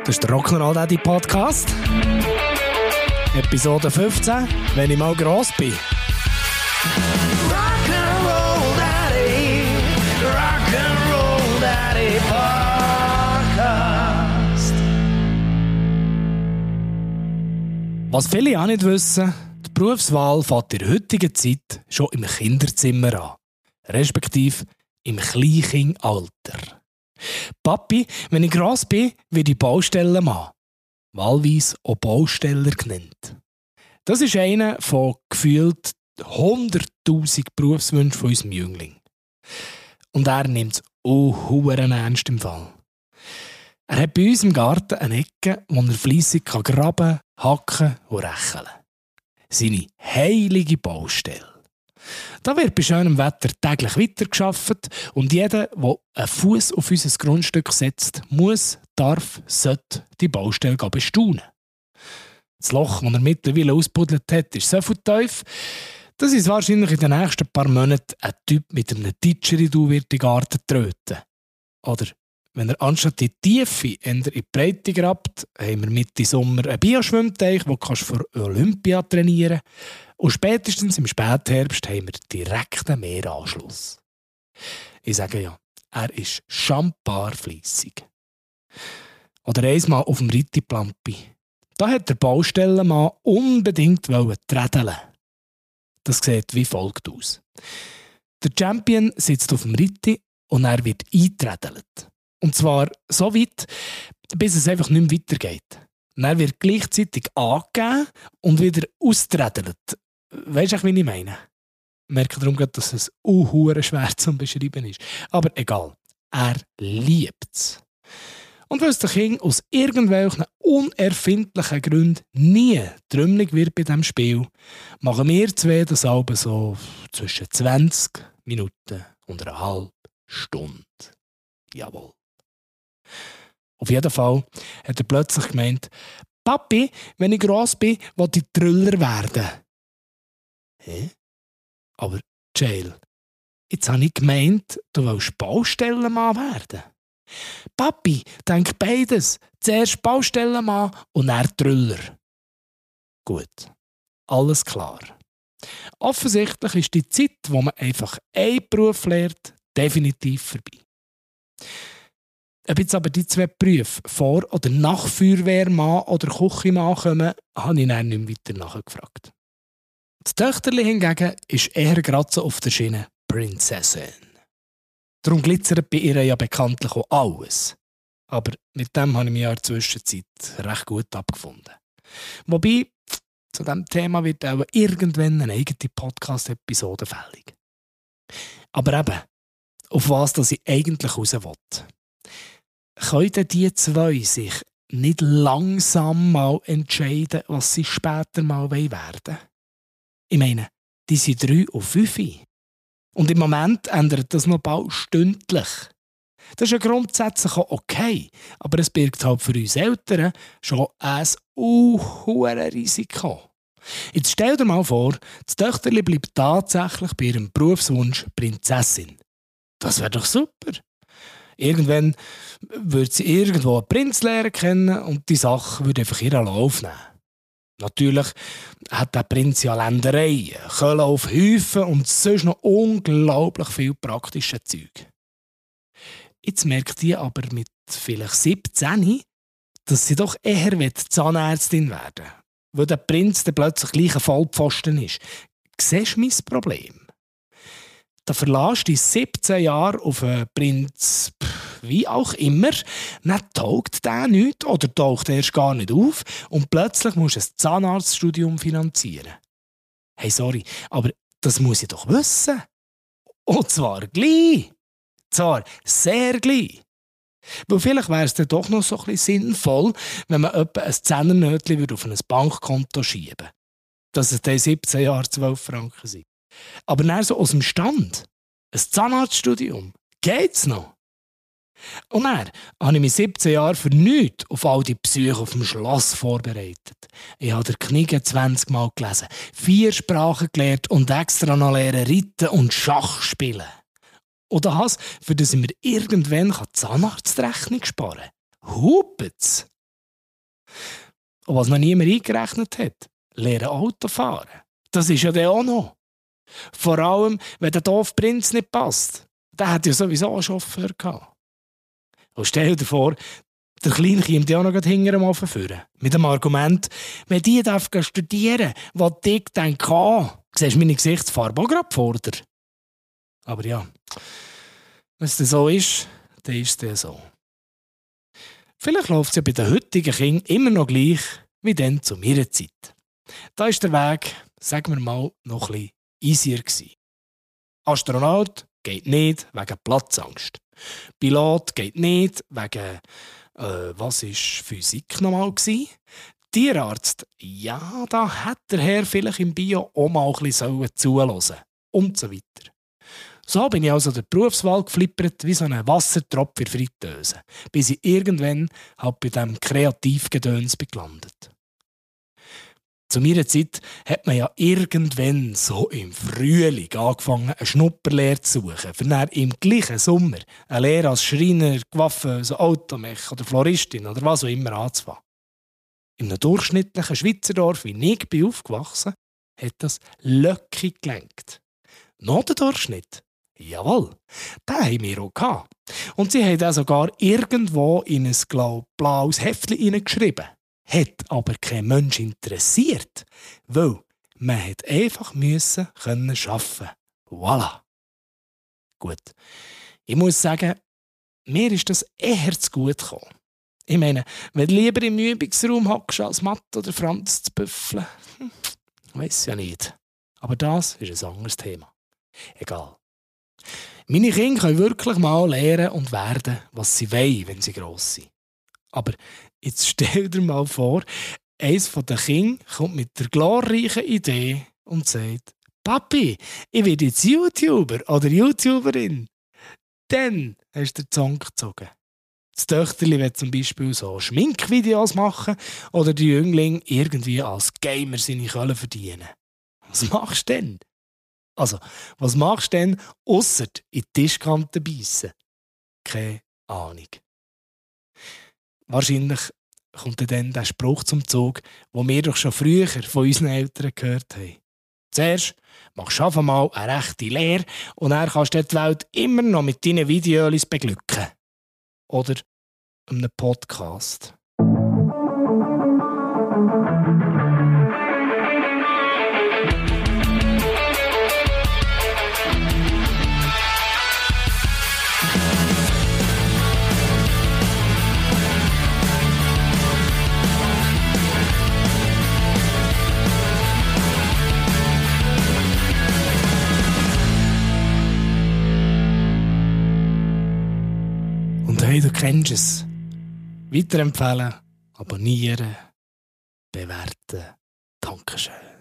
Das ist der Rock'n'Roll Daddy Podcast. Episode 15, wenn ich mal gross bin. Rock'n'Roll Daddy, Rock'n'Roll Daddy Podcast. Was viele auch nicht wissen, die Berufswahl fängt in der heutigen Zeit schon im Kinderzimmer an. Respektive im Kleinkindalter. Papi, wenn ich gross bin, werde ich Baustellenmann. Wahlweise auch Bausteller genannt. Das ist einer von gefühlt 100.000 Berufswünschen von unserem Jüngling. Und er nimmt es auch ernst im Fall. Er hat bei uns im Garten eine Ecke, wo er fleissig graben, hacken und rächeln kann. Seine heilige Baustelle. Da wird bei schönem Wetter täglich weitergeschafft und jeder, der einen Fuß auf unser Grundstück setzt, muss, darf, sollte die Baustelle bestaunen. Das Loch, das er mittlerweile ausbuddelt hat, ist so viel tief, dass es wahrscheinlich in den nächsten paar Monaten ein Typ mit einem Didgeridoo wird die Garten tröten. Oder wenn er anstatt die Tiefe in die Breite grabt, haben wir Mitte Sommer einen Bioschwimmteich, den du für Olympia trainieren kannst. Und spätestens im Spätherbst haben wir direkt einen Meeranschluss. Ich sage ja, er ist schambar fleissig. Oder einmal auf dem Rittiplampi. Da hat der Baustellenmann unbedingt trädeln. Das sieht wie folgt aus. Der Champion sitzt auf dem Ritti und er wird einträdelt. Und zwar so weit, bis es einfach nicht mehr weitergeht. er wird gleichzeitig angegeben und wieder austrädelt. Weißt du, wie ich meine? Ich merke darum, dass es unhuere schwer zu beschreiben ist. Aber egal, er liebt es. Und weil es der Kind aus irgendwelchen unerfindlichen Gründen nie trümmelig wird bei diesem Spiel, machen wir zwei das Alben so zwischen 20 Minuten und einer halben Stunde. Jawohl. Auf jeden Fall hat er plötzlich gemeint, Papi, wenn ich gross bin, will ich Trüller werden. Hä? Aber Jail, jetzt habe ich gemeint, du willst Baustellenmann werden. Papi, denk beides. Zuerst Baustellenmann und dann Trüller. Gut, alles klar. Offensichtlich ist die Zeit, wo man einfach einen Beruf lernt, definitiv vorbei. Ob jetzt aber die zwei Berufe vor- oder nach Feuerwehrmann oder Küchenmann kommen, habe ich dann nicht weiter nachgefragt. Das Töchterli hingegen ist eher gerade so auf der Schiene Prinzessin. Darum glitzert bei ihr ja bekanntlich auch alles. Aber mit dem habe ich mich ja in der Zwischenzeit recht gut abgefunden. Wobei, zu diesem Thema wird auch irgendwann eine eigene Podcast-Episode fällig. Aber eben, auf was das ich eigentlich raus will. Können die zwei sich nicht langsam mal entscheiden, was sie später mal werden wollen? Ich meine, die sind drei und fünf. Und im Moment ändert das noch bald stündlich. Das ist ja grundsätzlich auch okay, aber es birgt halt für uns Eltern schon ein hohes Risiko. Jetzt stell dir mal vor, das Töchterli bleibt tatsächlich bei ihrem Berufswunsch Prinzessin. Das wäre doch super. Irgendwann würde sie irgendwo einen Prinz lernen kennen und die Sache würde einfach ihren Lauf nehmen. Natürlich hat der Prinz ja Ländereien, Köln auf Häufen und sonst noch unglaublich viel praktische Zeug. Jetzt merkt die aber mit vielleicht 17, dass sie doch eher Zahnärztin werden will, weil der Prinz dann plötzlich gleich ein Vollpfosten ist. Siehst du mein Problem? Da verlässt du 17 Jahre auf einen Prinz, wie auch immer, dann taugt der nicht oder taucht er erst gar nicht auf und plötzlich musst du ein Zahnarztstudium finanzieren. Hey, sorry, aber das muss ich doch wissen. Und zwar gleich. Zwar sehr gleich. Weil vielleicht wäre es dann doch noch so ein bisschen sinnvoll, wenn man etwa ein Zehnernötchen auf ein Bankkonto schieben würde. Dass es dann 17 Jahre 12 Franken sind. Aber dann so aus dem Stand, ein Zahnarztstudium, geht's noch? Und dann habe ich mich 17 Jahre für nichts auf all die Psyche auf dem Schloss vorbereitet. Ich habe der Knigge 20 Mal gelesen, vier Sprachen gelernt und extra noch lernen Reiten und Schach spielen. Und das, für das ich mir irgendwann die Zahnarztrechnung sparen kann. Hupet's! Und was noch niemand eingerechnet hat, lernen Auto fahren. Das ist ja der auch noch. Vor allem, wenn der Dorfprinz nicht passt. Der hat ja sowieso einen Chauffeur gehabt. Und stell dir vor, der Kleine kommt ja noch hinter dem Ofen führen. Mit dem Argument, wenn die darf studieren was ich dann kann, siehst meine Gesichtsfarbe auch gerade vor dir. Aber ja, wenn es so ist, dann ist es so. Vielleicht läuft es ja bei den heutigen Kindern immer noch gleich wie dann zu meiner Zeit. Da ist der Weg, sagen wir mal, noch bisschen easier gewesen. Astronaut geht nicht wegen Platzangst. Pilot geht nicht wegen äh, was ist Physik nochmal gewesen? Tierarzt, ja, da hätte der Herr vielleicht im Bio auch mal ein bisschen zuhören und so weiter. So bin ich also der Berufswahl geflippert wie so ein Wassertropf in Fritteuse, bis ich irgendwann halt bei diesem Kreativgedöns gelandet zu meiner Zeit hat man ja irgendwann so im Frühling angefangen, eine Schnupperlehre zu suchen, für dann im gleichen Sommer eine Lehre als Schreiner, Gewaffenöse, Automech oder Floristin oder was auch immer anzufangen. In einem durchschnittlichen Schweizer Dorf, wie ich bin aufgewachsen, hat das Löcki gelenkt. Noch der Durchschnitt? Jawohl, den haben wir auch gehabt. Und sie haben auch sogar irgendwo in ein blaues Heftchen hineingeschrieben hat aber kein Mensch interessiert, weil man hat einfach müssen können schaffen. Voilà. Gut. Ich muss sagen, mir ist das eher zu gut gekommen. Ich meine, wenn du lieber im Übungsraum hockst, als Mathe oder Franz zu büffeln, hm, weiß ja nicht. Aber das ist ein anderes Thema. Egal. Meine Kinder können wirklich mal lernen und werden, was sie wollen, wenn sie gross sind. Aber Jetzt stell dir mal vor, eins von den Kindern kommt mit der glorreichen Idee und sagt, Papi, ich werde jetzt YouTuber oder YouTuberin. Dann hast du den Song gezogen. Das Töchterli will zum Beispiel so Schminkvideos machen oder die Jüngling irgendwie als Gamer seine Kohle verdienen. Was machst du denn? Also, was machst du denn, ausser in die Tischkante beißen? Keine Ahnung. Wahrscheinlich kommt dann der Spruch zum Zug, wo wir doch schon früher von unseren Eltern gehört haben. Zuerst machst du einfach mal eine rechte Lehre und dann kannst du die Welt immer noch mit deinen Videos beglücken. Oder einem Podcast. Hey, du kennst es. Weiterempfehlen, abonnieren, bewerten. Dankeschön.